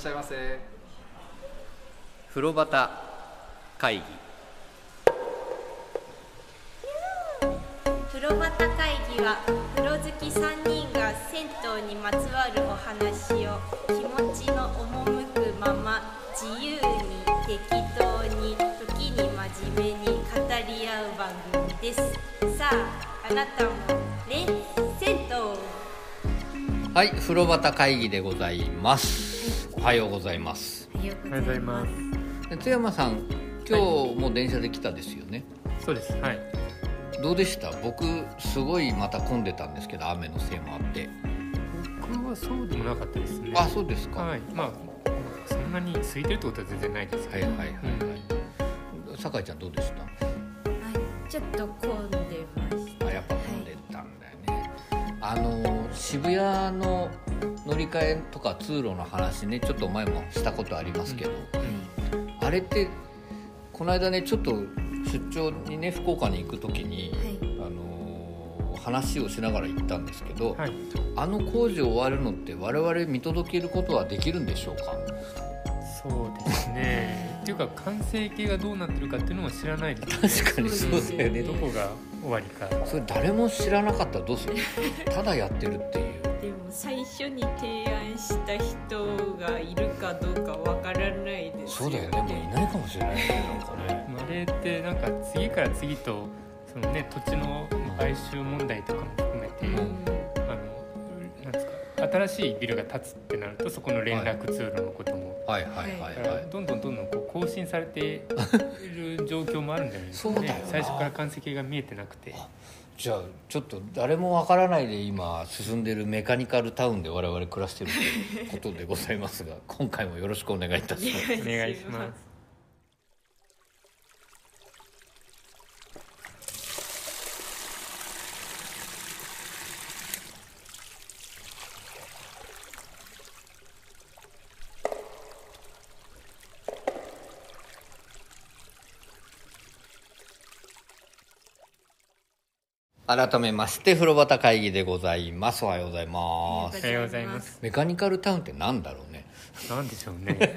しゃいませ。風呂端会議。風呂端会議は風呂好き3人が銭湯にまつわるお話を気持ちの赴くまま自由に適当に時に真面目に語り合う番組です。さああなたもレッ銭湯はい風呂端会議でございますおはようございますおはようございます。で津山さん今日も電車で来たですよね、そうです。はい。どうでした？僕すごいまた混んでたんですけど雨のせいもあって僕はそうでもなかったですね。あそうですか、はい。まあそんなに空いてるってことは全然ないですけど。はいはいはいはい酒井ちゃんどうでした？ちょっと混んでましあの渋谷の乗り換えとか通路の話ねちょっと前もしたことありますけど、あれってこの間ねちょっと出張にね福岡に行く時に、はあの話をしながら行ったんですけど、はい。あの工事終わるのって我々見届けることはできるんでしょうか？そうですね。っていうか完成形がどうなってるかっていうのも知らないです、確かにそうだよね。どこが終わりか。それ誰も知らなかったらどうする？ただやってるっていう。でも最初に提案した人がいるかどうかわからないですそうだよね。もういないかもしれないねなんかね。あれってなんか次から次とそのね土地の買収問題とかも含めて、うん 新しいビルが建つってなるとそこの連絡通路のことも。はいはいはいどんどんどんどんこう更新されている状況もあるんじゃないですかそうだよな。最初から完成形が見えてなくて。じゃあちょっと誰もわからないで今進んでるメカニカルタウンで我々暮らしてるということでございますが 今回もよろしくお願いいたします。お願いします改めまして風呂端会議でございます。おはようございます。おはようございます。メカニカルタウンってなんだろうね。なんでしょうね。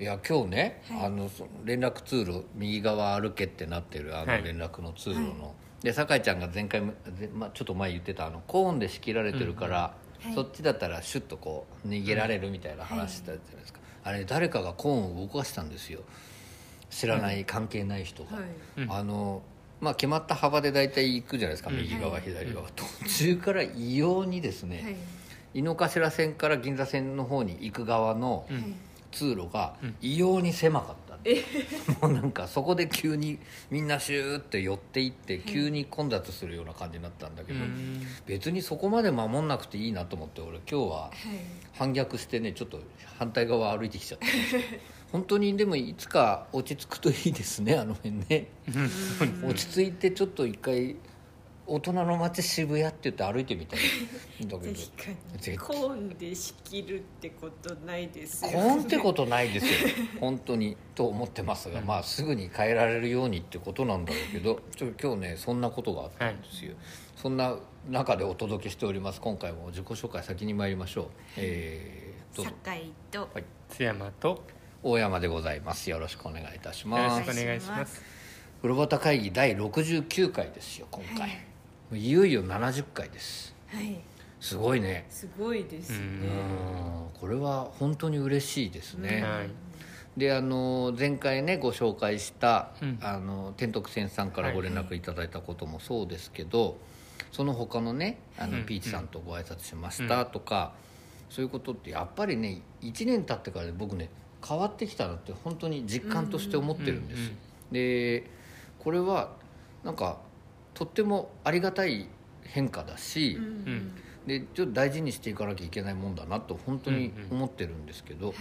いや今日ね、あのその連絡通路右側歩けってなってるあのはい。連絡の通路の、で酒井ちゃんが前回まあ、ちょっと前言ってたあのコーンで仕切られてるから、うん。そっちだったらシュッとこう逃げられるみたいな話したじゃないですか、あれ誰かがコーンを動かしたんですよ。知らない、関係ない人が、あのまあ決まった幅で大体行くじゃないですか、うん。右側、はい。左側、途中から異様にですね、はい。井の頭線から銀座線の方に行く側の、うん。通路がうん。異様に狭かった、もうなんかそこで急にみんなシューって寄っていって急に混雑するような感じになったんだけど、うん。別にそこまで守んなくていいなと思って俺今日ははい。反逆してねちょっと反対側歩いてきちゃった 本当にでもいつか落ち着くといいですね あの辺ね。落ち着いてちょっと一回大人の街渋谷って言って歩いてみたい。んだけど確かに。絶コーンで仕切るってことないですよ。コーンってことないですよ。本当にと思ってますが、まあすぐに変えられるようにってことなんだろうけどちょ今日ねそんなことがあったんですよ、そんな中でお届けしております。今回も自己紹介先に参りましょう。えー、どうぞ。酒井と。はい。津山と大山でございます。よろしくお願いいたしよろますしくお願いします。風呂端会議第69回ですよ今回、い、よいよ70回です。はい。すごいね。すごいですね。うん。これは本当に嬉しいですね、はい。であの前回ねご紹介した、うん。あの天徳線さんからご連絡いただいたこともそうですけど、その他のねあの、うん。ピーチさんとご挨拶しましたとか、そういうことってやっぱりね1年経ってから僕ね変わってきたなって本当に実感として思ってるんです、うんうんでこれはなんかとってもありがたい変化だし、うんでちょっと大事にしていかなきゃいけないもんだなと本当に思ってるんですけど、はい。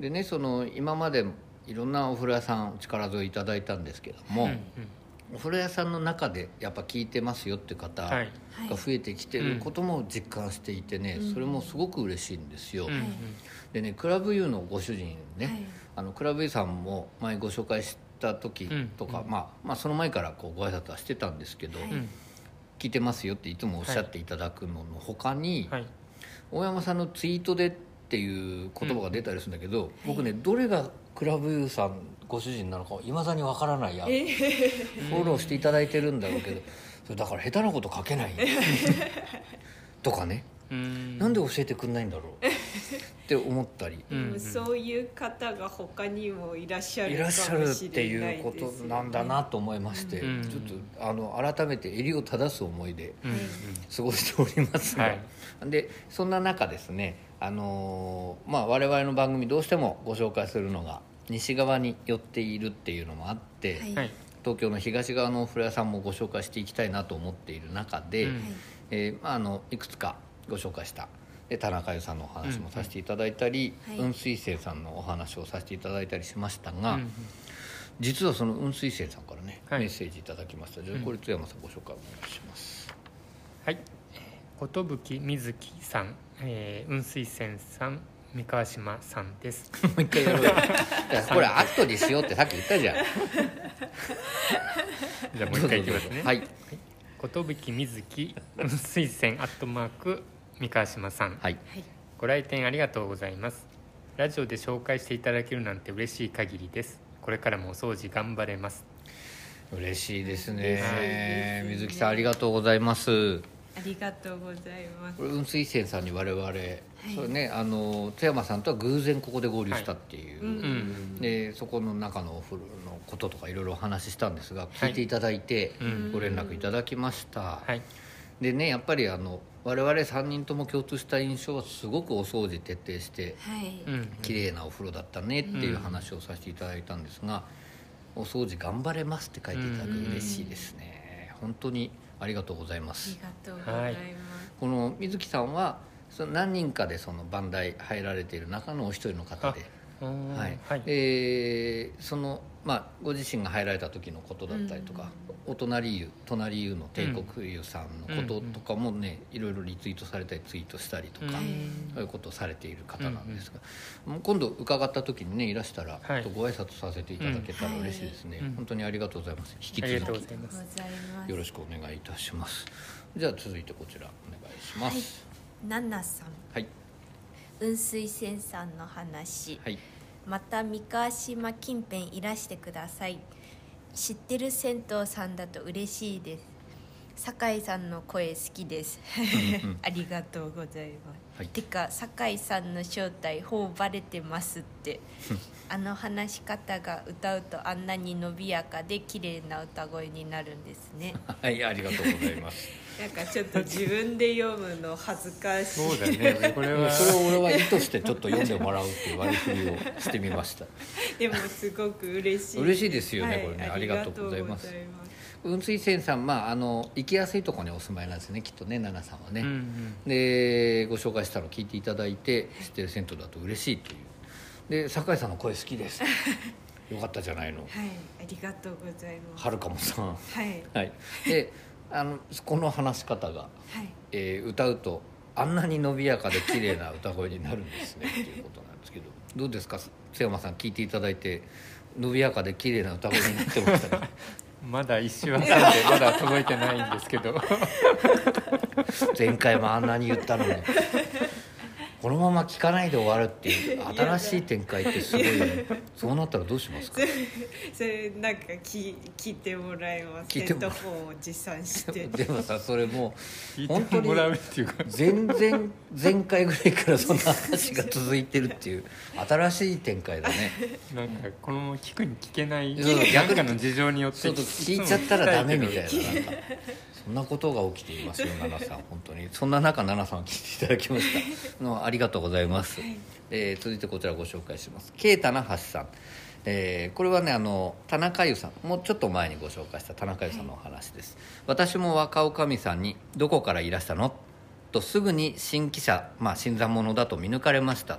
でねその今までいろんなお風呂屋さん力添えいただいたんですけども、うんお風呂屋さんの中でやっぱ聞いてますよって方がはい。増えてきてることも実感していてね、それもすごく嬉しいんですよ、うんうんでねクラブユーのご主人ね、はい。あのクラブユーさんも前ご紹介した時とか、うん。まあ、まあその前からこうご挨拶はしてたんですけど、はい。うん聞いてますよっていつもおっしゃっていただくのの他に、はい。大山さんのツイートでっていう言葉が出たりするんだけど、僕ねどれがクラブユーさんご主人なのかいまだにわからないや、フォローしていただいてるんだろうけど それだから下手なこと書けない。とかね。うん。なんで教えてくんないんだろう って思ったり。でもそういう方が他にもいらっしゃるいらっしゃるっしていいうことなんだなと思いまして、うん。ちょっとあの改めて襟を正す思いでうんうん。過ごしておりますが、はい。でそんな中ですね、あのーまあ、我々の番組どうしてもご紹介するのが西側に寄っているっていうのもあって、はい。はい。東京の東側のお風呂屋さんもご紹介していきたいなと思っている中で、うんえーまあ、あのいくつかご紹介したで田中優さんのお話もさせていただいたり、はい。雲水星さんのお話をさせていただいたりしましたが、うん実はその雲水星さんからね、はい。メッセージいただきました。じこれ津山さんご紹介お願いします。はい。寿瑞希さん、えー、雲水仙さん三河島さんです。もう一回やろうよ。これ後にしようってさっき言ったじゃん。じゃあもう一回いきますね。はい。寿瑞希雲水仙アットマーク三河島さん。はい。ご来店ありがとうございます。ラジオで紹介していただけるなんて嬉しい限りです。これからもお掃除頑張れます。嬉しいですね。ね。水木さんありがとうございます。ありがとうございます。これ雲水仙さんに我々、それねあの津山さんとは偶然ここで合流したっていう、はいうんでそこの中のお風呂のこととかいろいろお話ししたんですが聞いていただいて、うん。ご連絡いただきました、はいでねやっぱりあの我々3人とも共通した印象はすごくお掃除徹底してはい。うん綺麗なお風呂だったねっていう話をさせていただいたんですが「お掃除頑張れます」って書いていただくうん嬉しいですね。本当にありがとうございまあすりがとうございます、この水木さんはその何人かでその番台入られている中のお一人の方で、ははい。はい。えーその、まあ、ご自身が入られた時のことだったりとか、お隣湯隣湯の帝国湯さんのこととかもね、いろいろリツイートされたりツイートしたりとか、うん。そういうことをされている方なんですが、もう今度伺った時にねいらしたら、はい。ご挨拶させていただけたらうん嬉しいですね、うん本当にありがとうございます。引き続き。よろしくお願いいたします。じゃあ続いてこちらお願いします。ナナさん。はい。雲水仙さんの話。はいまた三河島近辺いらしてください。知ってる銭湯さんだと嬉しいです。酒井さんの声好きです。ありがとうございます、はい。てか酒井さんの正体ほうバレてますって。あの話し方が歌うとあんなに伸びやかで綺麗な歌声になるんですねはいありがとうございますなんかちょっと自分で読むの恥ずかしい。そうだね。これはそれを俺は意図してちょっと読んでもらうっていう割り振りをしてみました。でもすごく嬉しい。嬉しいですよねはいこれね。ありがとうございます。ありがとうございます雲水仙さんまああの行きやすいところにお住まいなんですねきっとね奈々さんはね、うんうんでご紹介したのを聞いていただいて知ってる銭湯だと嬉しいという。で酒井さんの声好きです。よかったじゃないの。はいありがとうございます。はるかもさん。はい。はい。であのこの話し方が、はい。えー歌うとあんなに伸びやかで綺麗な歌声になるんですね っていうことなんですけど。どうですか？津山さん聞いていただいて伸びやかで綺麗な歌声になってましたか？まだ一周挟んで まだ届いてないんですけど。前回もあんなに言ったのにこのまま聞かないで終わるっていう新しい展開ってすごいよね。そうなったらどうしますか？それなんか聞聞いてもらいます聞いてもヘッドホンを持参して。でもさそれもうっていうか。全然 前回ぐらいからそんな話が続いてるっていう新しい展開だね。なんかこのまま聞くに聞けない何かの事情によってちょっと聞いちゃったらダメみたいななんかそんなことが起きていますよ 奈々さん本当に。そんな中奈々さんは聞いていただきました。のありがとうございます、えー続いてこちらご紹介します。慶棚橋さん。えーこれはねあの田中優さん。もうちょっと前にご紹介した田中優さんのお話です、私も若女将さんに「どこからいらしたの?」とすぐに新記者、まあ、新参者だと見抜かれました、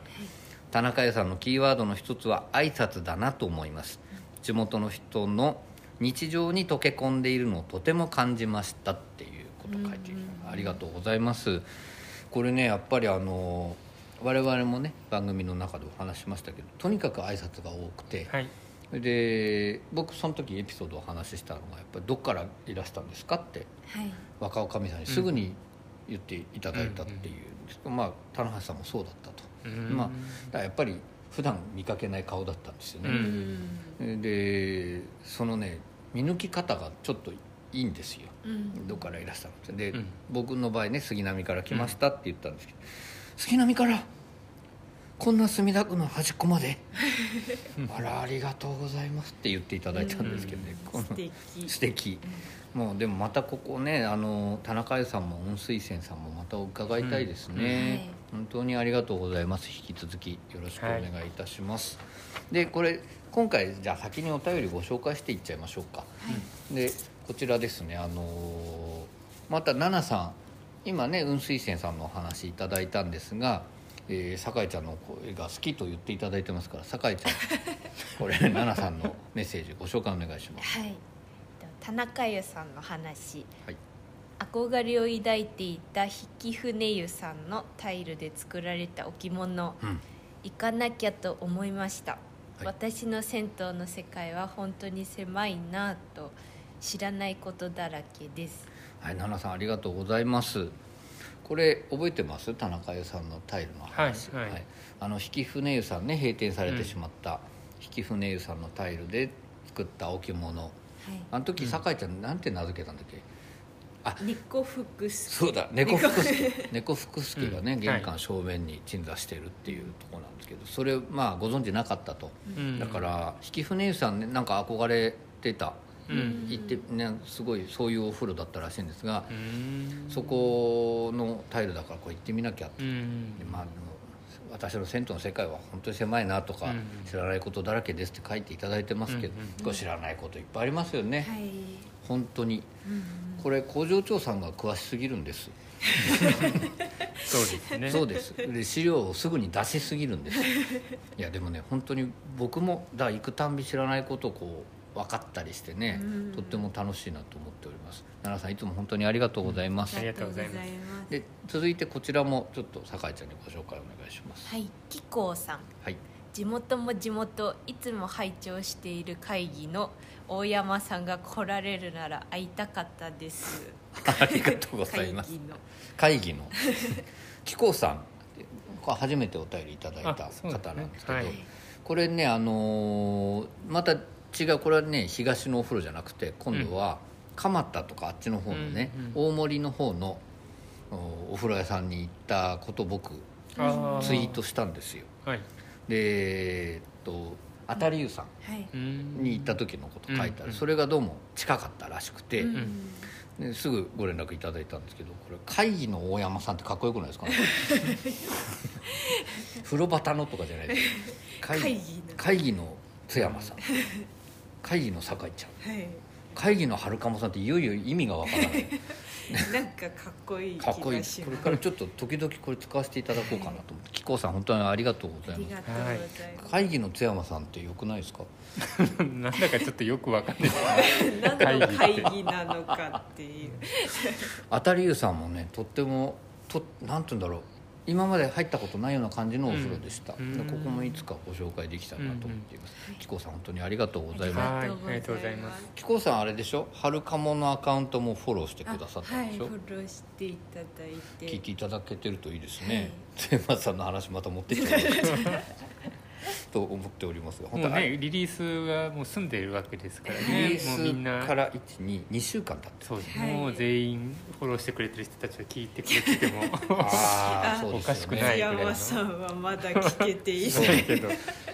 田中優さんのキーワードの一つは挨拶だなと思います。地元の人の日常に溶け込んでいるのをとても感じましたっていうことを書いている。ありがとうございます。これねやっぱりあの我々もね番組の中でお話ししましたけどとにかく挨拶が多くて、はい。で僕その時エピソードをお話ししたのがやっぱり「どっからいらしたんですか?」ってはい。若女将さんにすぐに言っていただいたっていうんですけど、まあ棚橋さんもそうだったと。うん。まあやっぱり普段見かけない顔だったんですようね、ん。でそのね見抜き方がちょっといいんですよ。うん。どこからいらしたの。ってで、うん。僕の場合ね杉並から来ましたって言ったんですけど、杉並からこんな墨田区の端っこまで。あらありがとうございますって言っていただいたんですけどね、この素敵。素敵。もうでもまたここねあの田中湯さんも温水泉さんもまた伺いたいですね、本当にありがとうございます。引き続きよろしくお願いいたします、でこれ今回じゃあ先にお便りご紹介していっちゃいましょうか、でこちらですね。あのまた奈々さん今ね雲水泉さんのお話いただいたんですがえー酒井ちゃんの声が好きと言っていただいてますから酒井ちゃん これ奈々さんのメッセージご紹介お願いします。はい。田中湯さんの話。はい。憧れを抱いていた引舟湯さんのタイルで作られた置物うん。行かなきゃと思いました、い。私の銭湯の世界は本当に狭いなぁと知らないことだらけです。はい、奈々さんありがとうございます。これ覚えてます？田中湯さんのタイルの話、はいはい。あの引舟湯さんね閉店されてしまった、引舟湯さんのタイルで作った置物。はい。あの時酒井ちゃんなんて名付けたんだっけ？猫福助そうだ猫福助猫福助がね、うん。玄関正面に鎮座してるっていうところなんですけどそれまあご存知なかったと、うん。だから引舟湯さんねなんか憧れてた、うん。行ってねすごいそういうお風呂だったらしいんですが、うん。そこのタイルだからこれ行ってみなきゃって、うん。でまあ、でも私の銭湯の世界は本当に狭いなとか、うん。知らないことだらけですって書いていただいてますけど、知らないこといっぱいありますよね、はい、本当に。これ工場長さんが詳しすぎるんです、そうですね。そうです。で資料をすぐに出しすぎるんです。いやでもね本当に僕もだ行くたんび知らないことをこう分かったりしてね、とっても楽しいなと思っております。奈良さんいつも本当にありがとうございます、ありがとうございます。ますで続いてこちらもちょっと酒井ちゃんにご紹介お願いします。はい、紀行さん。はい。地元も地元いつも拝聴している会議の大山さんが来られるなら会いたかったです。ありがとうございます。会議の。会議の。紀子さん初めてお便りいただいた方なんですけど、はい。これねあのーまた違うこれはね東のお風呂じゃなくて今度は蒲田とかあっちの方のね、うん大森の方のおお風呂屋さんに行ったことを僕あツイートしたんですよ。はい。でえっと当たり湯さんんに行った時のこと書いてある、うん。それがどうも近かったらしくて、うん。ですぐご連絡いただいたんですけどこれ会議の大山さんってかっこよくないですかね？風呂旗のとかじゃないです会会議の。会議の津山さん。会議の酒井ちゃん。はい。会議の春鴨さんっていよいよ意味がわからない なんかかっこいい気かっこいい。がしますこれからちょっと時々これ使わせていただこうかなと思って。紀子さん本当にありがとうございまありがとうございます。会議の津山さんってよくないで。すかなんだかちょっとよくわかんない何の会議なのかっていう。当たり湯さんもねとってもとなんて言うんだろう今まで入ったことないような感じのお風呂でした、うん。でここもいつかご紹介できたらなと思って。います、紀子さん本当にありがとうございます。はい。ありがとうございます。紀子さんあれでしょ？春鴨のアカウントもフォローしてくださったはいんでしょ、フォローしていただいて。聞いていただけてるといいですね。津山さんの話また持ってってもらって と思っておりますがもうねリリースがもう済んでいるわけですからリねリもうみんな。ースから122週間経ってそうです、はい。もう全員フォローしてくれてる人たちは聞いてくれててもああそうですよね。おかしくない津山さんはまだ聞けていない。けど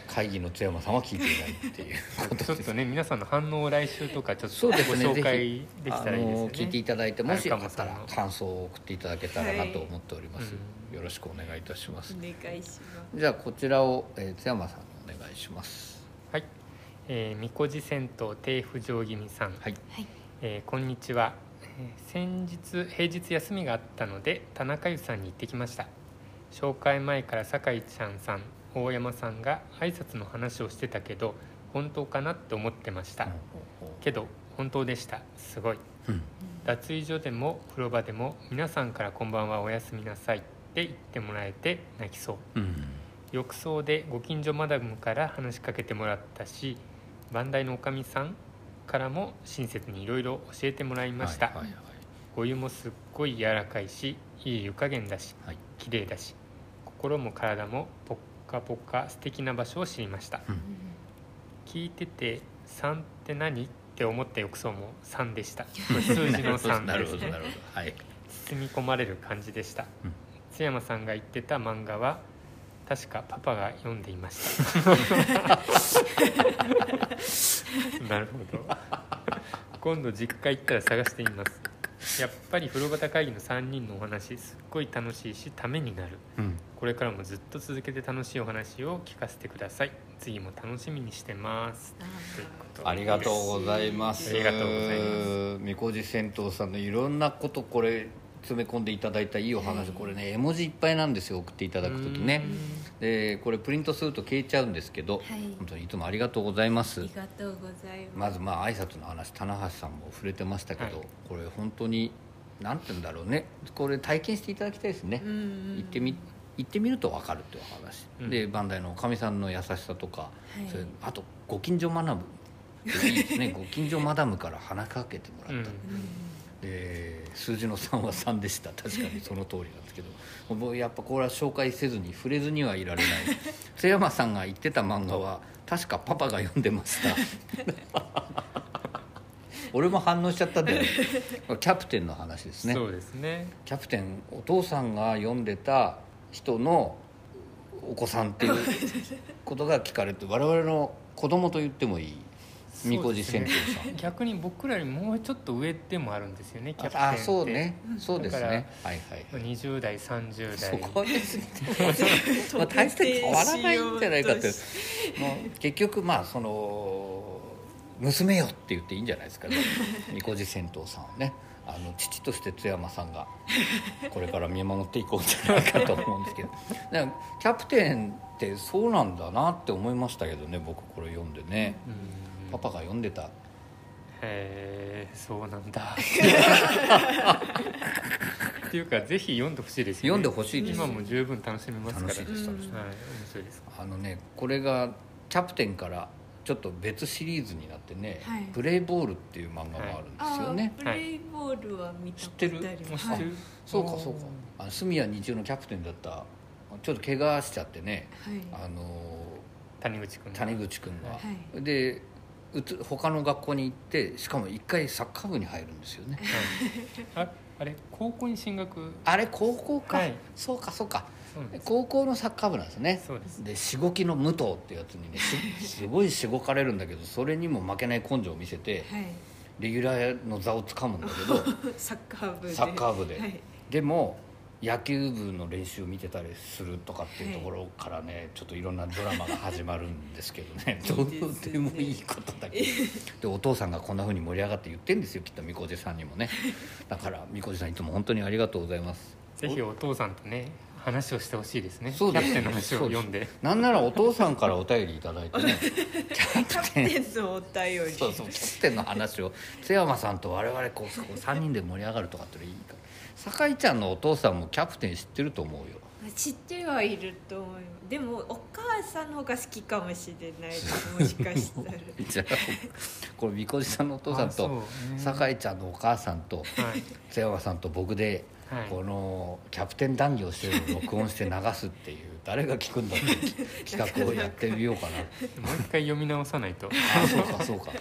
会議の津山さんは聞いていないっていうことちょっとね皆さんの反応を来週とかちょっとご紹介ぜできたらいいですよねあの聞いていただいてもしよかはいったら感想を送っていただけたらなと思っております、うんよろしくお願いいたします。お、願いします。じゃあこちらを、えー津山さんにお願いします。はい、えー、みこじ銭湯低浮上気味さん、はい。えーこんにちは、えー先日平日休みがあったので田中湯さんに行ってきました。紹介前から酒井ちゃんさん大山さんが挨拶の話をしてたけど本当かなって思ってました、けど本当でした。すごい。うん。脱衣所でも風呂場でも皆さんから「こんばんはおやすみなさい」って言ってもらえて泣きそう。うん。浴槽でご近所マダムから話しかけてもらったし番台のおかみさんからも親切にいろいろ教えてもらいました、はいはいお湯もすっごい柔らかいしいい湯加減だしはい。綺麗だし心も体もポッカポカ素敵な場所を知りました、うん。聞いてて「3って何?」って思った浴槽も3でした。数字の3なるです。ほどなるほど。はい。包み込まれる感じでした、うん津山さんが言ってた漫画は確かパパが読んでいました。なるほど。今度実家行ったら探してみます。やっぱり風呂旗会議の3人のお話すっごい楽しいしためになる。うん。これからもずっと続けて楽しいお話を聞かせてください。次も楽しみにしてます。ということで。ありがとうございます。ありがとうございます。みこじ銭湯さんのいろんなことこれ詰め込んでいただいたいいお話、これね絵文字いっぱいなんですよ。送っていただく時ね。でこれプリントすると消えちゃうんですけど、はい。本当にいつもありがとうございます。ありがとうございまますずまあ挨拶の話棚橋さんも触れてましたけど、はい。これ本当になんて言うんだろうね。これ体験していただきたいですね、行ってみ行ってみると分かるっていうお話、うん。でバンダイのかみさんの優しさとか、い。それあとご近所学ぶ。いいですね。ご近所マダムから話しかけてもらった、うん。で数字の3は3でした。確かに その通りなんですけど。やっぱこれは紹介せずに触れずにはいられない。津山さんが言ってた漫画は確かパパが読んでました。俺も反応しちゃったんだよね。キャプテンの話ですね。そうですね。キャプテンお父さんが読んでた人のお子さんっていうことが聞かれて我々の子供と言ってもいいみこじ銭湯さん逆に僕らよりもうちょっと上でもあるんですよねキャプテンって。あそうね。そうですね。はいはいはい。20代30そ代。こですね まあ大して変わらないんじゃないかってもう結局まあその娘よって言っていいんじゃないですかね。みこじ銭湯さんをね。あの父として津山さんがこれから見守っていこうじゃないかと思うんですけど。キャプテンってそうなんだなって思いましたけどね僕これ読んでね。うんパパが読んでた。へえそうなんだ。っていうかぜひ読んでほしいですよ、ね、読んでほしいです今も十分楽しめますから。楽しいです。楽しいです。はい面白いです。あのねこれがキャプテンからちょっと別シリーズになってね「はい。プレイボール」っていう漫画もあるんですよね、あープレイボールは見たことあり知ってる？ます知ってる、そうかそうか。あの住谷日中のキャプテンだった。ちょっと怪我しちゃってね。はい。あの谷口君谷口君が、はい。でうつ他の学校に行ってしかも一回サッカー部に入るんですよね。はい。ああれ高校に進学？あれ高校か、はい。そうかそうか。高校のサッカー部なんですね。そうです。でしごきの武藤ってやつにねしすごいしごかれるんだけどそれにも負けない根性を見せてはい。レギュラーの座をつかむんだけど サッカー部で。サッカー部で。はい。でも野球部の練習を見てたりするとかっていうところからね、ちょっといろんなドラマが始まるんですけどね。どうでもいいことだけ。どでお父さんがこんなふうに盛り上がって言ってんですよきっとみこじさんにもね。だからみこじさんいつも本当にありがとうございます。ぜひお父さんとね話をしてほしいですね。そうです。キャプテンの話を読んで。なんならお父さんからお便りいただいてね。キャプテンのお便り。そうそうキャプテンの話を。津山さんと我々こうこう3人で盛り上がるとかってのいいか酒井ちゃんのお父さんもキャプテン知ってると思うよ。知ってはいると思いますでもお母さんの方が好きかもしれない。もしかしたら。じゃあこれみこじさんのお父さんとね酒井ちゃんのお母さんとはい。津山さんと僕ではい。このキャプテン談義をしてるのを録音して流すっていう誰が聞くんだっていう企画をやってみようかな。もう一回読み直さないと。あそうかそうか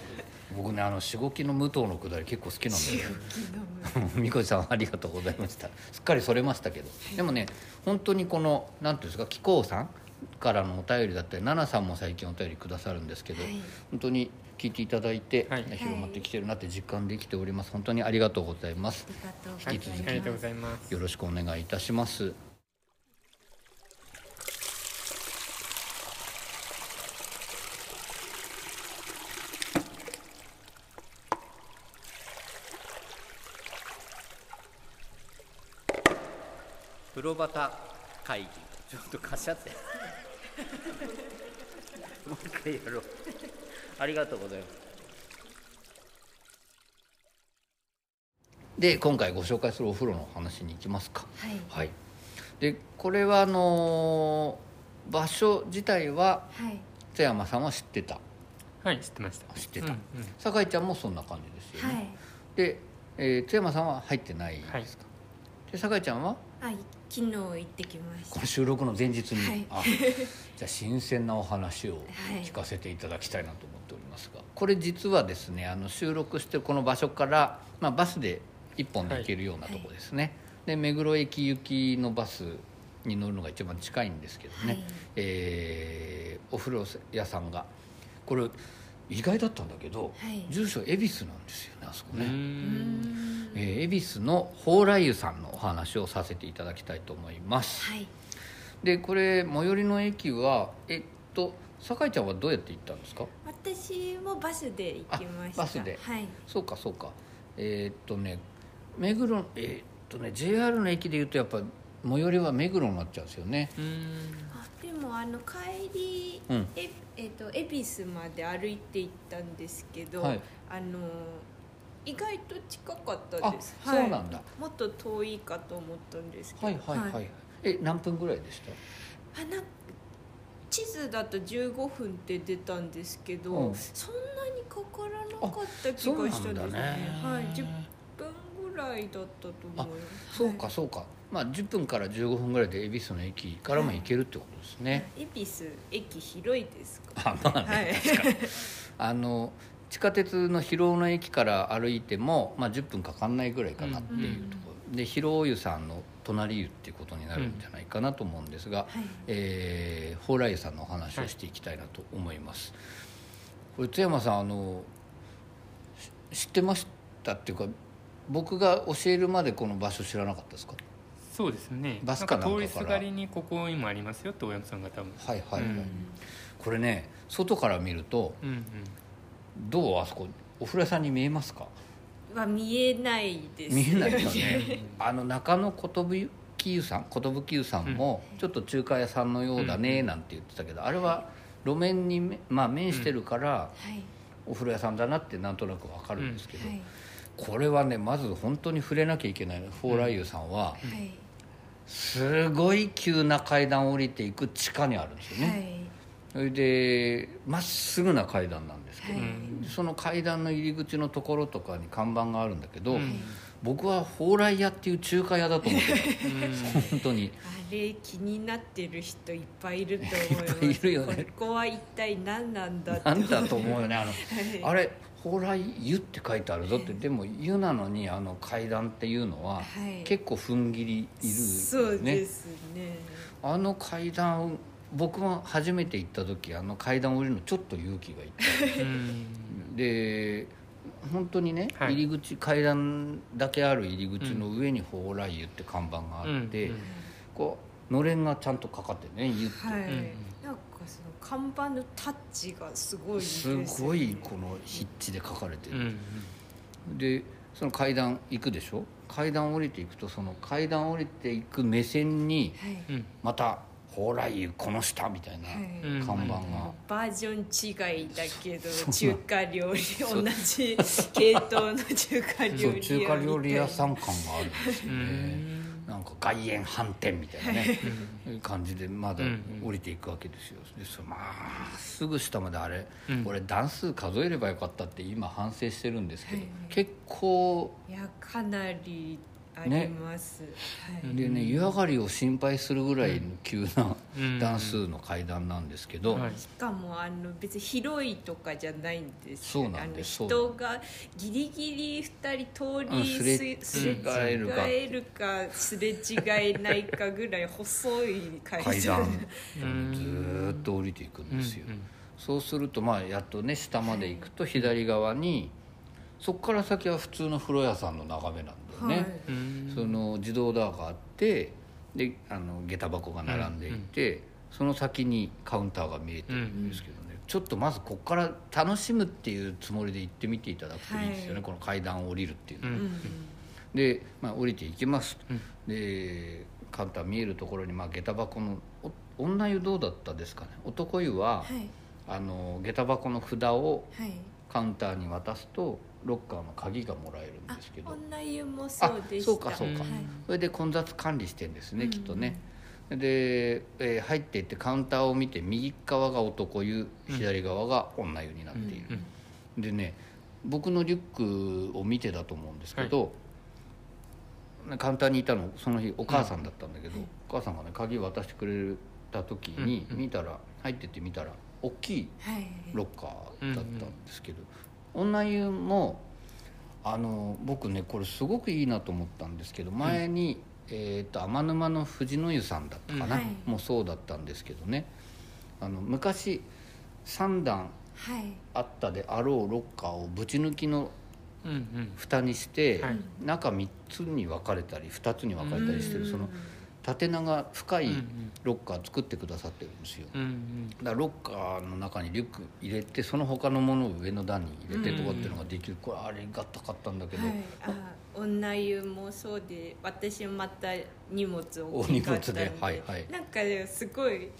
僕ねあのしごきの武藤のくだり結構好きなんだよね。みこじさんありがとうございました。すっかりそれましたけど。でもね本当にこのなんていうんですか紀行さんからのお便りだったり奈々さんも最近お便りくださるんですけど、はい。本当に聞いていただいて、はい。広まってきてるなって実感できております。本当にありがとうございます。はい引き続きありがとうございます。よろしくお願いいたします風呂旗会議。ちょっと貸し合って。もう一回やろう。ありがとうございます。で今回ご紹介するお風呂の話に行きますか。はい。はい。でこれはあのー場所自体ははい。津山さんは知ってた。はい知ってました。知ってた。うんうん。酒井ちゃんもそんな感じですよね、はい。で、えー津山さんは入ってないですか、で酒井ちゃんは？あ昨日行ってきました。この収録の前日に、はい。あじゃあ新鮮なお話をはい。聞かせていただきたいなと思っておりますが、これ実はですねあの収録してるこの場所から、まあ、バスで1本で行けるようなとこですね、で目黒駅行きのバスに乗るのが一番近いんですけどね、はい。えーお風呂屋さんがこれ意外だったんだけど、はい。住所恵比寿なんですよねあそこね。えー恵比寿の蓬莱湯さんのお話をさせていただきたいと思います。はい。でこれ最寄りの駅はえっと酒井ちゃんはどうやって行ったんですか？私もバスで行きました。あバスで。はい。そうかそうか。えーっとね目黒えーっとね JR の駅でいうとやっぱ最寄りは目黒になっちゃうんですよね。うんあでもあの帰り、うん。ええっと恵比寿まで歩いて行ったんですけど、はい。あの意外と近かったです。あはい。そうなんだ。もっと遠いかと思ったんですけど。はいはいはい、え何分ぐらいでした？あな地図だと15分って出たんですけど、うん。そんなにかからなかった気がしたんですんだね。はい。10分ぐらいだったと思います。そうかそうかまあ10分から15分ぐらいで恵比寿の駅からも行けるってことですね、恵比寿駅広いですか？あまあね、はい。確かに。あの地下鉄の広尾の駅から歩いても、まあ、10分かかんないぐらいかなっていうところ、で広尾湯さんの隣湯っていうことになるんじゃないかなと思うんですが、はい。えー蓬莱湯さんのお話をしていきたいなと思います、これ津山さんあのし知ってましたっていうか僕が教えるまでこの場所知らなかったですか？そうですね。バスかなんかから。通りすがりにここにもありますよって大山さんが多分。はいはいはい、うん。これね外から見るとうんうん。どうあそこお風呂屋さんに見えますか？は見えないです見えないよね。あの中野寿湯さん寿湯さんもちょっと中華屋さんのようだねなんて言ってたけどあれは路面にめ、まあ、面してるからはい。お風呂屋さんだなってなんとなくわかるんですけど、はい。これはねまず本当に触れなきゃいけない蓬莱湯さんははいすごい急な階段を降りていく地下にあるんですよね、はい。それでまっすぐな階段なんですけど、はい。その階段の入り口のところとかに看板があるんだけど、うん。僕は蓬莱屋っていう中華屋だと思ってた。本当に。あれ気になってる人いっぱいいると思います。いるよね。ここは一体何なんだって。なんだと思うよね。あの、はい。あれ蓬莱湯って書いてあるぞってでも湯なのにあの階段っていうのは、はい。結構踏ん切りいるそうねですね。あの階段僕も初めて行った時あの階段降りるのちょっと勇気がいった。うん。で本当にね、はい。入り口階段だけある入り口の上に蓬莱湯って看板があって、うんうん。こうのれんがちゃんとかかってね湯って、はい、看板のタッチがすごいですすねごいこの筆致で書かれてる、うんでその階段行くでしょ？階段降りていくとその階段降りていく目線にまた「蓬莱湯この下」みたいなはい。うん看板が、バージョン違いだけど中華料理同じ系統の中華料理そう中華料理屋さんん感があるんですようね、んなんか外苑飯店みたいなね。感じでまだうん降りていくわけですよ。でそまあすぐ下まであれ、うん。俺段数数えればよかったって今反省してるんですけど、はい。結構いやかなりあります、はい。でね湯上がりを心配するぐらいの急なうん。段数の階段なんですけど、はい。しかもあの別に広いとかじゃないんです。そうなんです。人がギリギリ2人通りうんす。れすすれ違えるか違えるかすれ違えないかぐらい細い階階段。うん。ずーっと降りていくんですよ、うんそうするとまあやっとね下まで行くと左側にそこから先は普通の風呂屋さんの眺めなんだよね、はい。うん。その自動ドアがあってであの下駄箱が並んでいて、その先にカウンターが見えてるんですけどね、ちょっとまずここから楽しむっていうつもりで行ってみていただくといいですよね、はい。この階段を降りるっていうのは、うんうん。で、まあ、降りていきます、うん。でカウンター見えるところに、まあ、下駄箱のお女湯どうだったですかね。男湯は、はい。あの下駄箱の札をはい。カウンターに渡すとロッカーの鍵がもらえるんあですけど。女湯もそうでしそうかそうか。はい。それで混雑管理してんですね、うんきっとね。で、えー入っていってカウンターを見て右側が男湯左側が女湯になっている、でね僕のリュックを見てだと思うんですけど、カウンターにいたのその日お母さんだったんだけど、お母さんがね鍵渡してくれた時にうんうん。見たら入ってって見たら大きいはい。ロッカーだったんですけど、女湯もあの僕ねこれすごくいいなと思ったんですけど前に、えー、と天沼の藤の湯さんだったかな、うんはい。もうそうだったんですけどね。あの昔3段はい。あったであろうロッカーをぶち抜きのうんうん。蓋にして、はい。中3つに分かれたり2つに分かれたりしてるその縦長深いロッカー作ってくださってるんですよ。うんうん。だからロッカーの中にリュック入れてその他のものを上の段に入れてとかっていうのができる。これありがたかったんだけど、はい、あ女湯もそうで私もまた荷物お荷大きかったんで。物で。はいはい。なんかすごい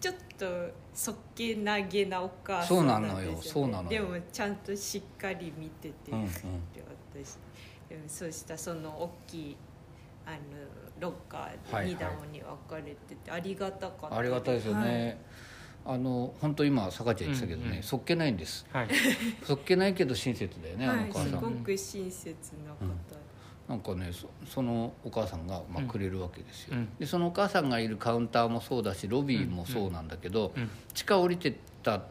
ちょっとそっけなげなお母さそうんななんですよ、ね、のよ。そうなのよ。でもちゃんとしっかり見てて、うんうん。で私そうしたその大きいあのロッカーはいはいで2段に分かれてて、ありがたかった。ありがたいですよね、あの本当今坂ちゃん言ってたけどね、うんうんそっけないんです。はい。そっけないけど親切だよね、はい、あのお母さん。すごく親切な方、なんかねそそのお母さんが、まあ、うん。くれるわけですよ、うん。でそのお母さんがいるカウンターもそうだしロビーもそうなんだけど、うん。地下降りてったっ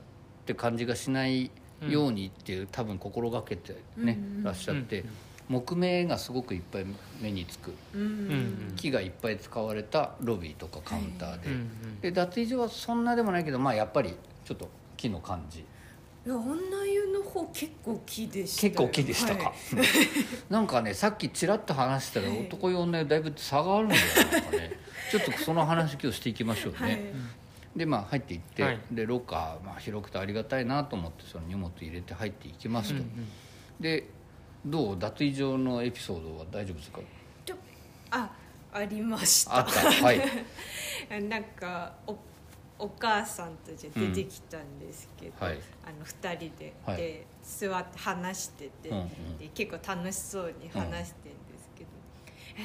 て感じがしないようにっていう、多分心がけてね、うんうんらっしゃって、うん木目がすごくいっぱい目につく。うん。うんうん木がいっぱい使われたロビーとかカウンターで,、うんうんで脱衣所はそんなでもないけどまあやっぱりちょっと木の感じ。いや女湯の方結構木でしたよ。結構木でしたか、はい。なんかねさっきちらっと話したらはい。男湯女湯だいぶ差があるんだよなんかね。ちょっとその話今日していきましょうね、はい。でまあ入っていって、はい。でロッカー、まあ、広くてありがたいなと思ってその荷物入れて入っていきますと、うん。でどう？脱衣所のエピソードは大丈夫ですか？ちょあありました。あった。はい。なんかおお母さんとじゃ出てきたんですけど、うんはい。あの2人で,、はい。で座って話してて、うんうん。で結構楽しそうに話して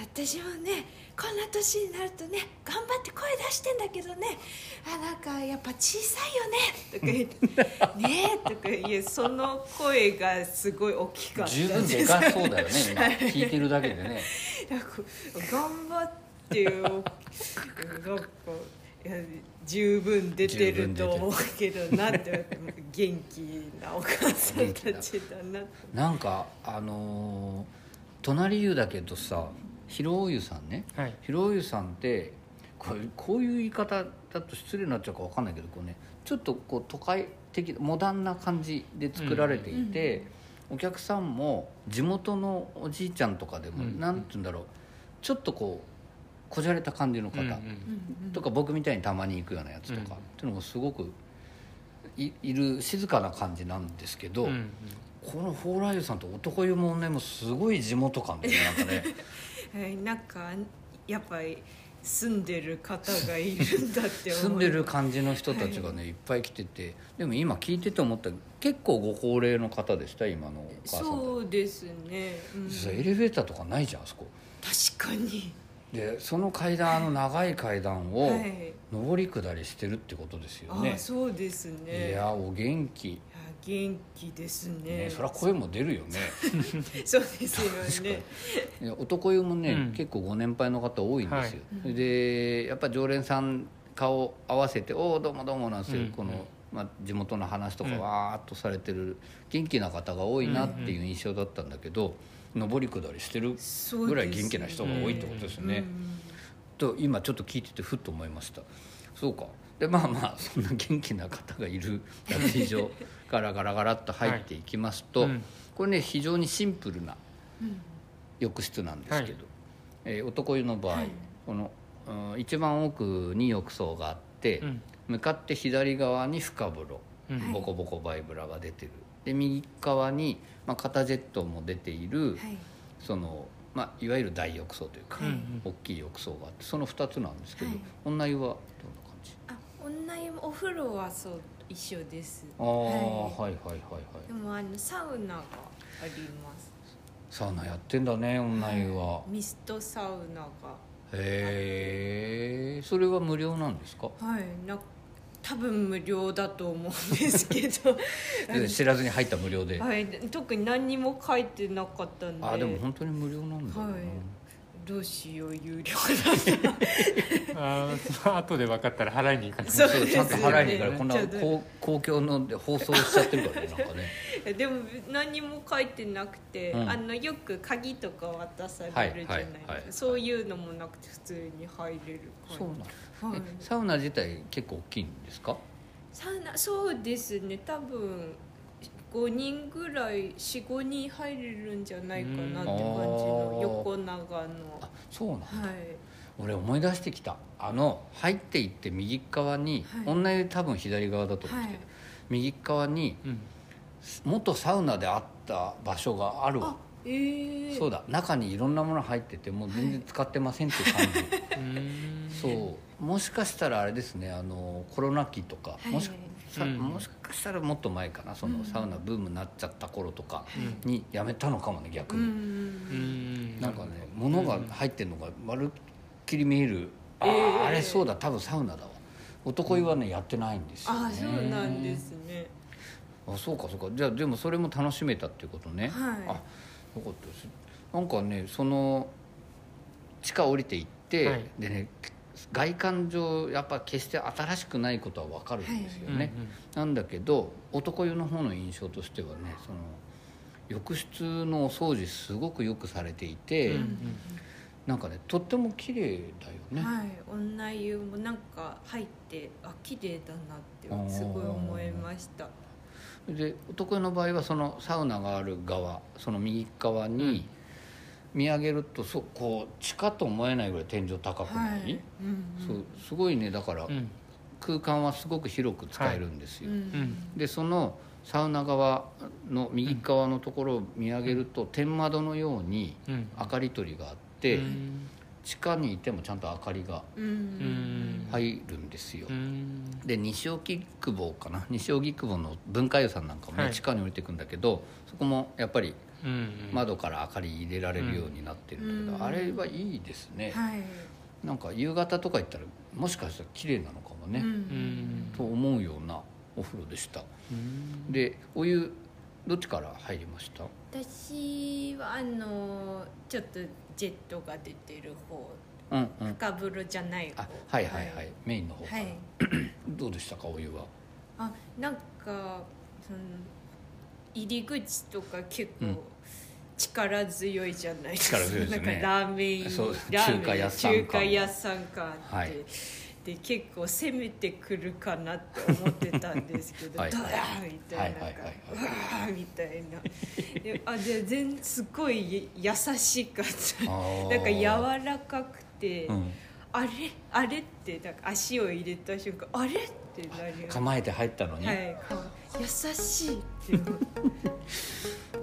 私もねこんな年になるとね頑張って声出してんだけどねあなんかやっぱ小さいよねとか言って「ねえ」とか言うその声がすごい大きかった十分でかそうだよね今聞いてるだけでね。頑張ってよなんか十分出てると思うけどなって元気なお母さんたちだななんかあのー隣湯だけどさ広湯さんね。はい。広湯さんってこうこういう言い方だと失礼になっちゃうか分かんないけどこうねちょっとこう都会的モダンな感じで作られていて、お客さんも地元のおじいちゃんとかでも、うん。て言うんだろう。ちょっとこうこじゃれた感じの方、うんうんとか僕みたいにたまに行くようなやつとか、うん。っていうのもすごくいいる静かな感じなんですけど、うんうんこの蓬莱湯さんと男湯もねもうすごい地元感でねなんかねはいなんかやっぱり住んでる方がいるんだって思う。住んでる感じの人たちがね、い、っぱい来ててでも今聞いてて思った結構ご高齢の方でした今のお母さんたそうですね、うん。ちエレベーターとかないじゃんあそこ。確かに。でその階段あの長い階段をはい。上り下りしてるってことですよあね、そうですね。いやお元気、元気ですね。ね、そりゃ声も出るよね。そうですよね。男湯もね、うん。結構ご年配の方多いんですよ、はいでやっぱ常連さん顔合わせて「おおどうもどうも」なんですよ、うん。この、まあ、地元の話とかうん。わーっとされてる元気な方が多いなっていう印象だったんだけど、上り下りしてるぐらい元気な人が多いってことですよね。と今ちょっと聞いててふっと思いました。そうか。でまあまあそんな元気な方がいる脱衣所からガラガラっと入っていきますと、はいうんこれね非常にシンプルな浴室なんですけど、えー男湯の場合、この、うん一番奥に浴槽があって、うん。向かって左側に深風呂、うん。ボコボコバイブラが出てる。で右側に、まあ、肩ジェットも出ている、はい。その、まあ、いわゆる大浴槽というか、うんうん。大きい浴槽があってその2つなんですけど、はい。女湯はどんな感じ？あ女湯もお風呂はそう一緒です。ああ、はい、はいはいはいはい。でもあのサウナがあります。サウナやってんだね女湯は。ミストサウナが。へえそれは無料なんですか？はい。な多分無料だと思うんですけど。で知らずに入った無料で、はい。特に何にも書いてなかったんで。ああでも本当に無料なんだよな、はいどうしよう有料あーその後で分かったら払いに行かない。そうそうちゃんと払いに行くからこんな公公共ので放送しちゃってるからねなんかね。だでも何も書いてなくて、うん。あのよく鍵とか渡されるじゃないですか、はいそういうのもなくて普通に入れる感じそうなんはい。えサウナ自体結構大きいんですか？サウナそうですね。多分5人ぐらい45人入れるんじゃないかなって感じの横長の。あそうなんだ。はい。俺思い出してきた。あの入っていって右側に、はい。同じ多分左側だと思うんですけど、はい。右側にうん。元サウナであった場所があるわ。あえー、そうだ。中にいろんなもの入っててもう全然使ってませんっていう感じ、うーん。そう。もしかしたらあれですねあのコロナ期とか、はい。もしさうん。もしかしたらもっと前かなそのサウナブームになっちゃった頃とかうん。にやめたのかもね逆うに、ん。なんかね物が入ってるのがまるっきり見える、あええああれそうだ多分サウナだわ。男湯はね、やってないんですよね。あそうなんですね。あそうかそうか。じゃあでもそれも楽しめたっていうことね、はい。あよかったです。なんかねその地下降りていって、はい。でね外観上やっぱ決して新しくないことは分かるんですよね、なんだけど男湯の方の印象としてはねその浴室のお掃除すごくよくされていて、うんうんなんかねとっても綺麗だよね、はい。女湯もなんか入ってあ綺麗だなってすごい思いました。で男湯の場合はそのサウナがある側その右側に見上げるとそこう地下と思えないぐらい天井高くない、はい。うんそうすごいね。だからうん。空間はすごく広く使えるんですよ、うん。うん。でそのサウナ側の右側のところを見上げると天窓のようにうん。明かり取りがあって、うん。地下にいてもちゃんと明かりがうん。うん入るんですよ、うん。で西荻窪かな？西荻窪の文化湯さんなんかもね、はい。地下に降りていくんだけどそこもやっぱりうん窓から明かり入れられるようになってるんだけど、うん。あれはいいですね、はい。なんか夕方とか行ったらもしかしたら綺麗なのかもね、うん。うんと思うようなお風呂でした。うん。でお湯どっちから入りました？私はあのちょっとジェットが出てる方。うんうん。深風呂じゃない方。あはいはい。はい、メインの方から、はい。どうでしたかお湯は？あなんかその入り口とか結構、うん力強いじゃないですか。ね。なんかラーメン中華屋さん感中華屋さん感あって、はい。で結構攻めてくるかなって思ってたんですけどはい。ドヤーみたいな、うわーみたいな。であで全すごい優しかった。なんか柔らかくて、うん。あれ？あれってなんか足を入れた瞬間あれ？ってなる構えて入ったのに、はい、か優しいって思って。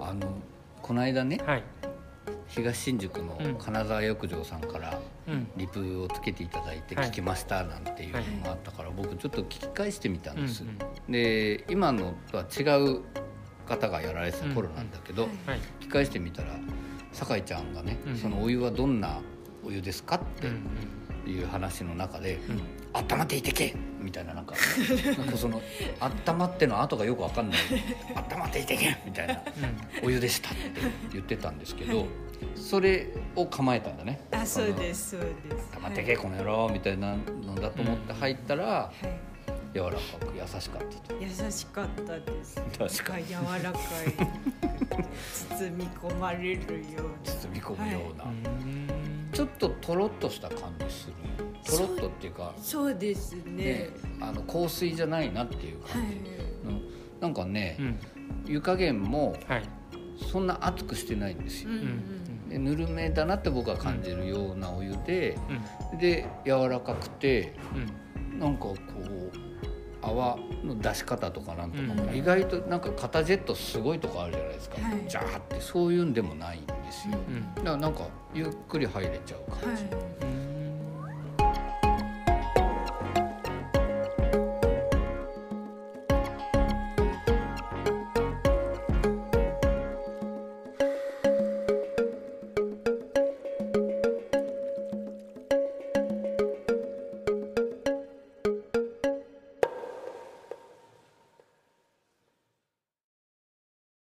あのこの間ねはい。東新宿のうん。金沢浴場さんからうん。リプをつけていただいてはい。聞きましたなんていうのがあったから僕ちょっと聞き返してみたんです、うんで今のとは違う方がやられてた頃なんだけど、聞き返してみたら酒井ちゃんがね、うん。そのお湯はどんなお湯ですかっていう話の中でうん「温まっていてけ!」みたいななんか なんかその「温まって」の後がよくわかんない「温まっていてけ!」みたいなお湯でしたって言ってたんですけどそれを構えたんだね。あそうですそうです「温まってけこの野郎」みたいなのだと思って入ったらはい。柔らかく優しかったと。優しかったです。確かに。柔らかい。包み込まれるような。包み込むような、うんちょっととろっとした感じする。とろっとっていうかそうですね。ねあの香水じゃないなっていうはい感じ、のなんかね、うん。湯加減もはい。そんな熱くしてないんですよ。うん、うんでぬるめだなって僕は感じるようなお湯で、うん。で柔らかくてうん。なんかこう泡の出し方とかなんとかも、うん。意外となんか肩ジェットすごいとこあるじゃないですか、はい。ジャーってそういうんでもないんですよ、うん。だからなんかゆっくり入れちゃう感じ、はい。うん